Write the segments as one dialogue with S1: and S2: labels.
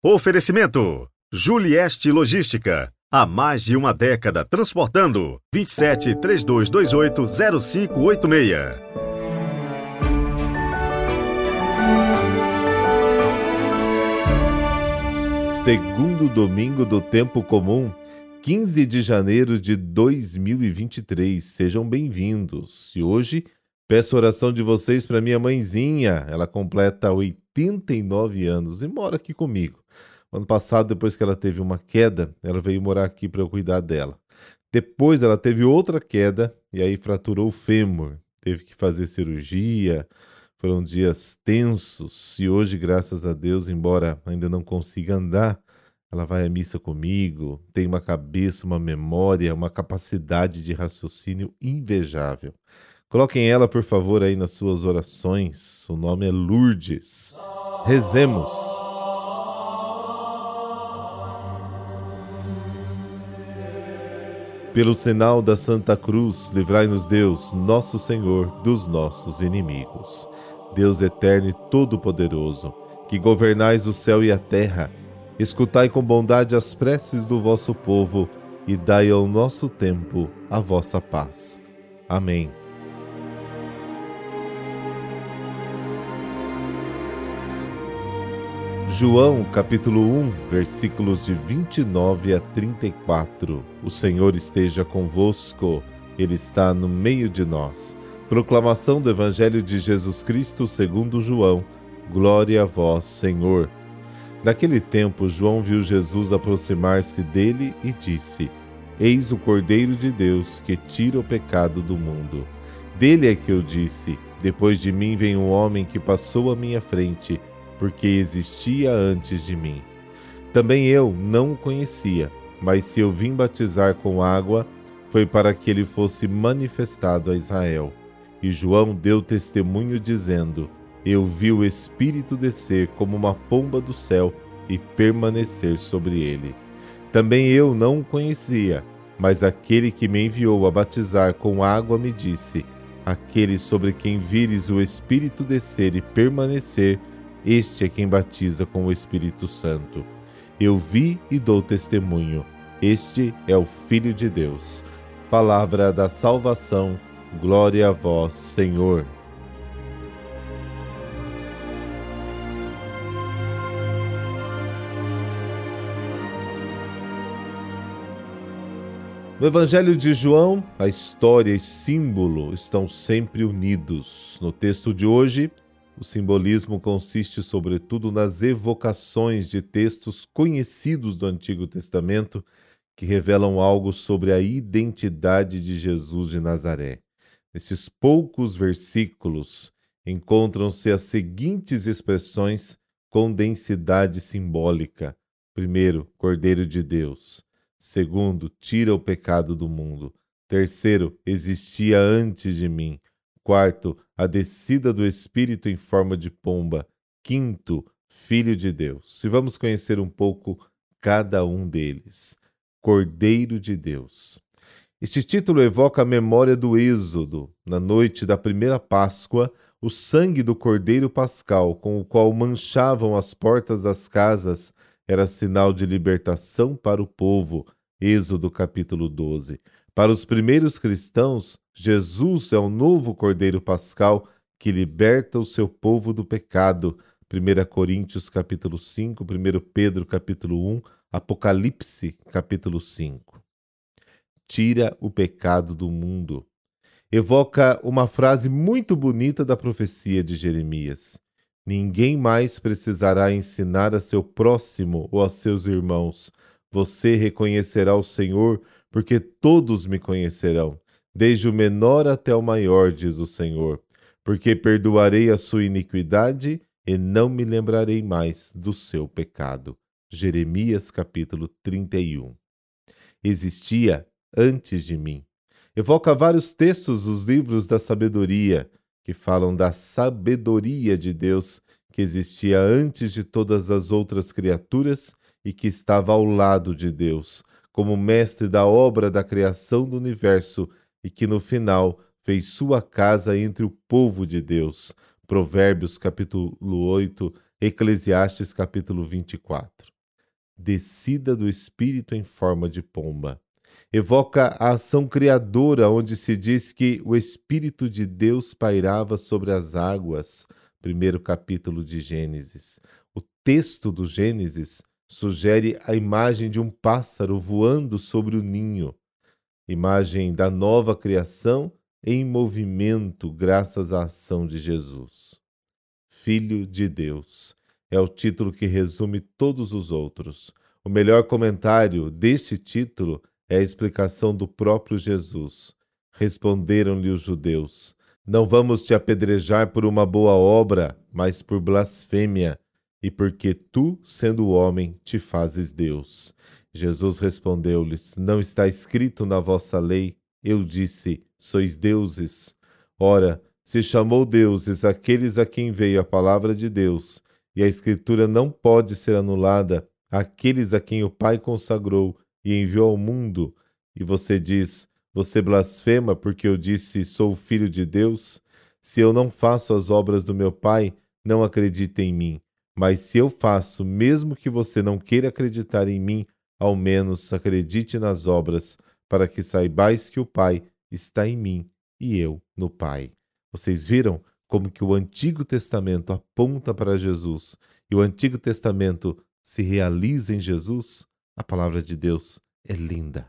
S1: Oferecimento: Julieste Logística. Há mais de uma década transportando. 27 3228 0586.
S2: Segundo domingo do tempo comum, 15 de janeiro de 2023. Sejam bem-vindos. E hoje peço oração de vocês para minha mãezinha. Ela completa 89 anos e mora aqui comigo. Ano passado, depois que ela teve uma queda, ela veio morar aqui para eu cuidar dela. Depois ela teve outra queda e aí fraturou o fêmur. Teve que fazer cirurgia. Foram dias tensos e hoje, graças a Deus, embora ainda não consiga andar, ela vai à missa comigo, tem uma cabeça, uma memória, uma capacidade de raciocínio invejável. Coloquem ela, por favor, aí nas suas orações. O nome é Lourdes. Rezemos. Pelo sinal da Santa Cruz, livrai-nos Deus, nosso Senhor, dos nossos inimigos. Deus eterno e todo-poderoso, que governais o céu e a terra, escutai com bondade as preces do vosso povo e dai ao nosso tempo a vossa paz. Amém. João capítulo 1, versículos de 29 a 34. O Senhor esteja convosco, Ele está no meio de nós. Proclamação do Evangelho de Jesus Cristo segundo João. Glória a vós, Senhor. Naquele tempo, João viu Jesus aproximar-se dele e disse: Eis o Cordeiro de Deus que tira o pecado do mundo. Dele é que eu disse: Depois de mim vem um homem que passou à minha frente porque existia antes de mim. Também eu não o conhecia, mas se eu vim batizar com água, foi para que ele fosse manifestado a Israel. E João deu testemunho dizendo: Eu vi o Espírito descer como uma pomba do céu e permanecer sobre ele. Também eu não o conhecia, mas aquele que me enviou a batizar com água me disse: Aquele sobre quem vires o Espírito descer e permanecer, este é quem batiza com o Espírito Santo. Eu vi e dou testemunho. Este é o Filho de Deus. Palavra da salvação. Glória a vós, Senhor. No Evangelho de João, a história e símbolo estão sempre unidos. No texto de hoje, o simbolismo consiste, sobretudo, nas evocações de textos conhecidos do Antigo Testamento que revelam algo sobre a identidade de Jesus de Nazaré. Nesses poucos versículos encontram-se as seguintes expressões com densidade simbólica: primeiro, Cordeiro de Deus; segundo, tira o pecado do mundo; terceiro, existia antes de mim; Quarto, a descida do Espírito em forma de pomba. Quinto, Filho de Deus. E vamos conhecer um pouco cada um deles. Cordeiro de Deus. Este título evoca a memória do Êxodo, na noite da primeira Páscoa, o sangue do Cordeiro Pascal, com o qual manchavam as portas das casas, era sinal de libertação para o povo. Êxodo capítulo 12. Para os primeiros cristãos, Jesus é o novo Cordeiro Pascal que liberta o seu povo do pecado. 1 Coríntios capítulo 5, 1 Pedro capítulo 1, Apocalipse capítulo 5. Tira o pecado do mundo. Evoca uma frase muito bonita da profecia de Jeremias. Ninguém mais precisará ensinar a seu próximo ou a seus irmãos. Você reconhecerá o Senhor porque todos me conhecerão, desde o menor até o maior, diz o Senhor, porque perdoarei a sua iniquidade e não me lembrarei mais do seu pecado. Jeremias capítulo 31. Existia antes de mim. Evoca vários textos dos livros da sabedoria, que falam da sabedoria de Deus que existia antes de todas as outras criaturas e que estava ao lado de Deus, como mestre da obra da criação do universo e que no final fez sua casa entre o povo de Deus. Provérbios capítulo 8, Eclesiastes capítulo 24. Descida do Espírito em forma de pomba. Evoca a ação criadora, onde se diz que o Espírito de Deus pairava sobre as águas. Primeiro capítulo de Gênesis. O texto do Gênesis sugere a imagem de um pássaro voando sobre o ninho, imagem da nova criação em movimento graças à ação de Jesus. Filho de Deus. É o título que resume todos os outros. O melhor comentário deste título é a explicação do próprio Jesus. Responderam-lhe os judeus: Não vamos te apedrejar por uma boa obra, mas por blasfêmia, e porque tu, sendo homem, te fazes Deus. Jesus respondeu-lhes: Não está escrito na vossa lei, eu disse: Sois deuses. Ora, se chamou deuses aqueles a quem veio a palavra de Deus, e a Escritura não pode ser anulada àqueles a quem o Pai consagrou e enviou ao mundo, e você diz: Você blasfema porque eu disse: Sou filho de Deus? Se eu não faço as obras do meu Pai, não acredite em mim. Mas se eu faço, mesmo que você não queira acreditar em mim, ao menos acredite nas obras, para que saibais que o Pai está em mim e eu no Pai. Vocês viram como que o Antigo Testamento aponta para Jesus e o Antigo Testamento se realiza em Jesus? A palavra de Deus é linda.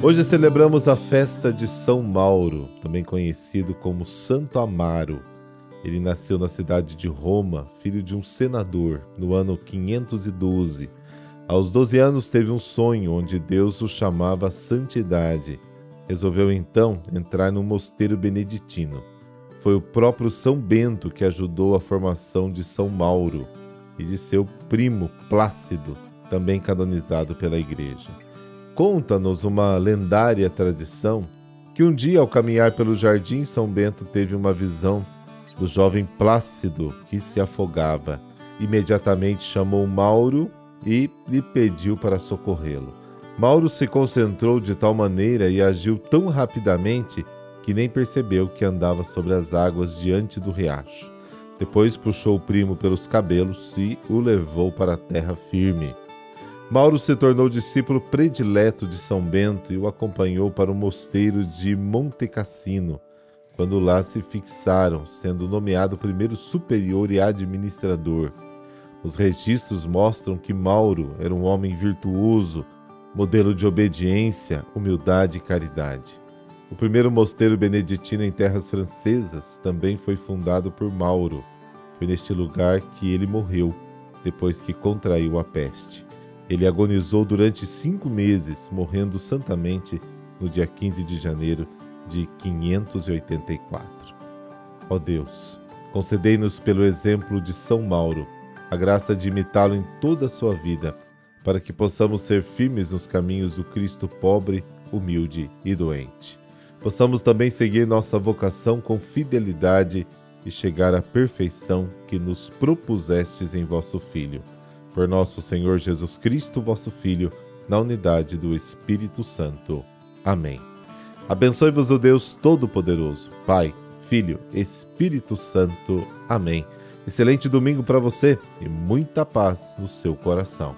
S2: Hoje celebramos a festa de São Mauro, também conhecido como Santo Amaro. Ele nasceu na cidade de Roma, filho de um senador, no ano 512 aos 12 anos teve um sonho onde Deus o chamava santidade. Resolveu então entrar no mosteiro beneditino. Foi o próprio São Bento que ajudou a formação de São Mauro e de seu primo Plácido, também canonizado pela Igreja. Conta-nos uma lendária tradição que um dia, ao caminhar pelo jardim, São Bento teve uma visão do jovem Plácido que se afogava. Imediatamente chamou Mauro e lhe pediu para socorrê-lo. Mauro se concentrou de tal maneira e agiu tão rapidamente que nem percebeu que andava sobre as águas diante do riacho. Depois puxou o primo pelos cabelos e o levou para a terra firme. Mauro se tornou discípulo predileto de São Bento e o acompanhou para o mosteiro de Monte Cassino, quando lá se fixaram, sendo nomeado primeiro superior e administrador. Os registros mostram que Mauro era um homem virtuoso, modelo de obediência, humildade e caridade. O primeiro mosteiro beneditino em terras francesas também foi fundado por Mauro. Foi neste lugar que ele morreu, depois que contraiu a peste. Ele agonizou durante cinco meses, morrendo santamente no dia 15 de janeiro de 584. Ó Deus, concedei-nos pelo exemplo de São Mauro a graça de imitá-lo em toda a sua vida, para que possamos ser firmes nos caminhos do Cristo pobre, humilde e doente. Possamos também seguir nossa vocação com fidelidade e chegar à perfeição que nos propusestes em vosso Filho. Por nosso Senhor Jesus Cristo, vosso Filho, na unidade do Espírito Santo. Amém. Abençoe-vos o Deus Todo-Poderoso, Pai, Filho, Espírito Santo. Amém. Excelente domingo para você e muita paz no seu coração.